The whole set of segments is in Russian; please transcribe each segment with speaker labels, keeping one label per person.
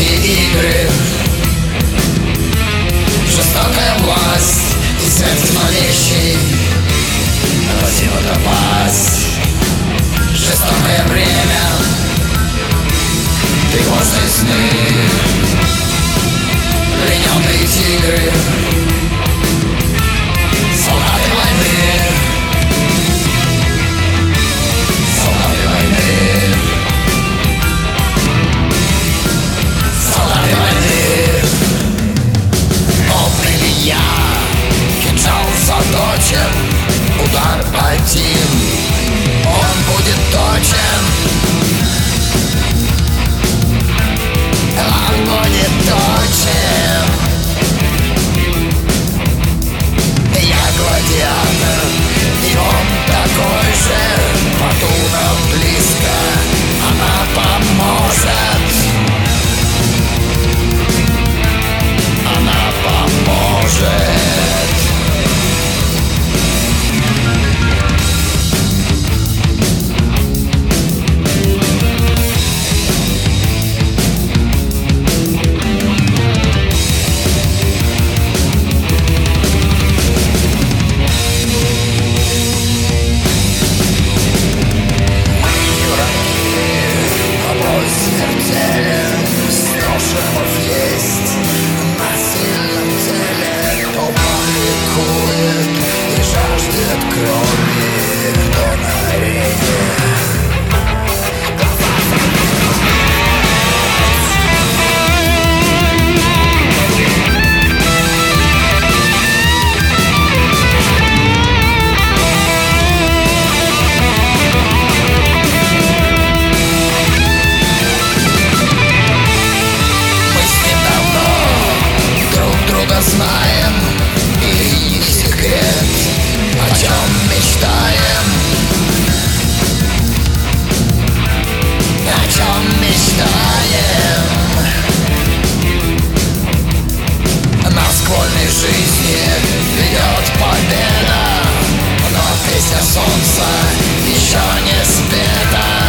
Speaker 1: Голодные игры Жестокая власть Из этих зловещей Красиво вас Жестокое время Тревожные сны. Плененные тигры. Ведет победа Но песня солнца еще не спета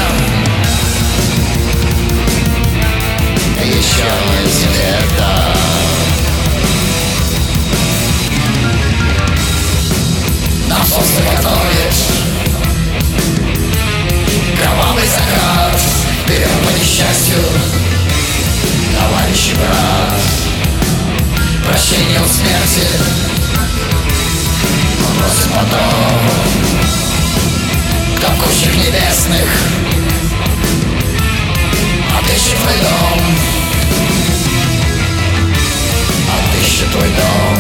Speaker 1: еще не света Нам солнце готовит Кровавый закат Вперед по несчастью Товарищи брат Прощение у смерти kakusik niebiesnych A ty się wydą A ty się płyną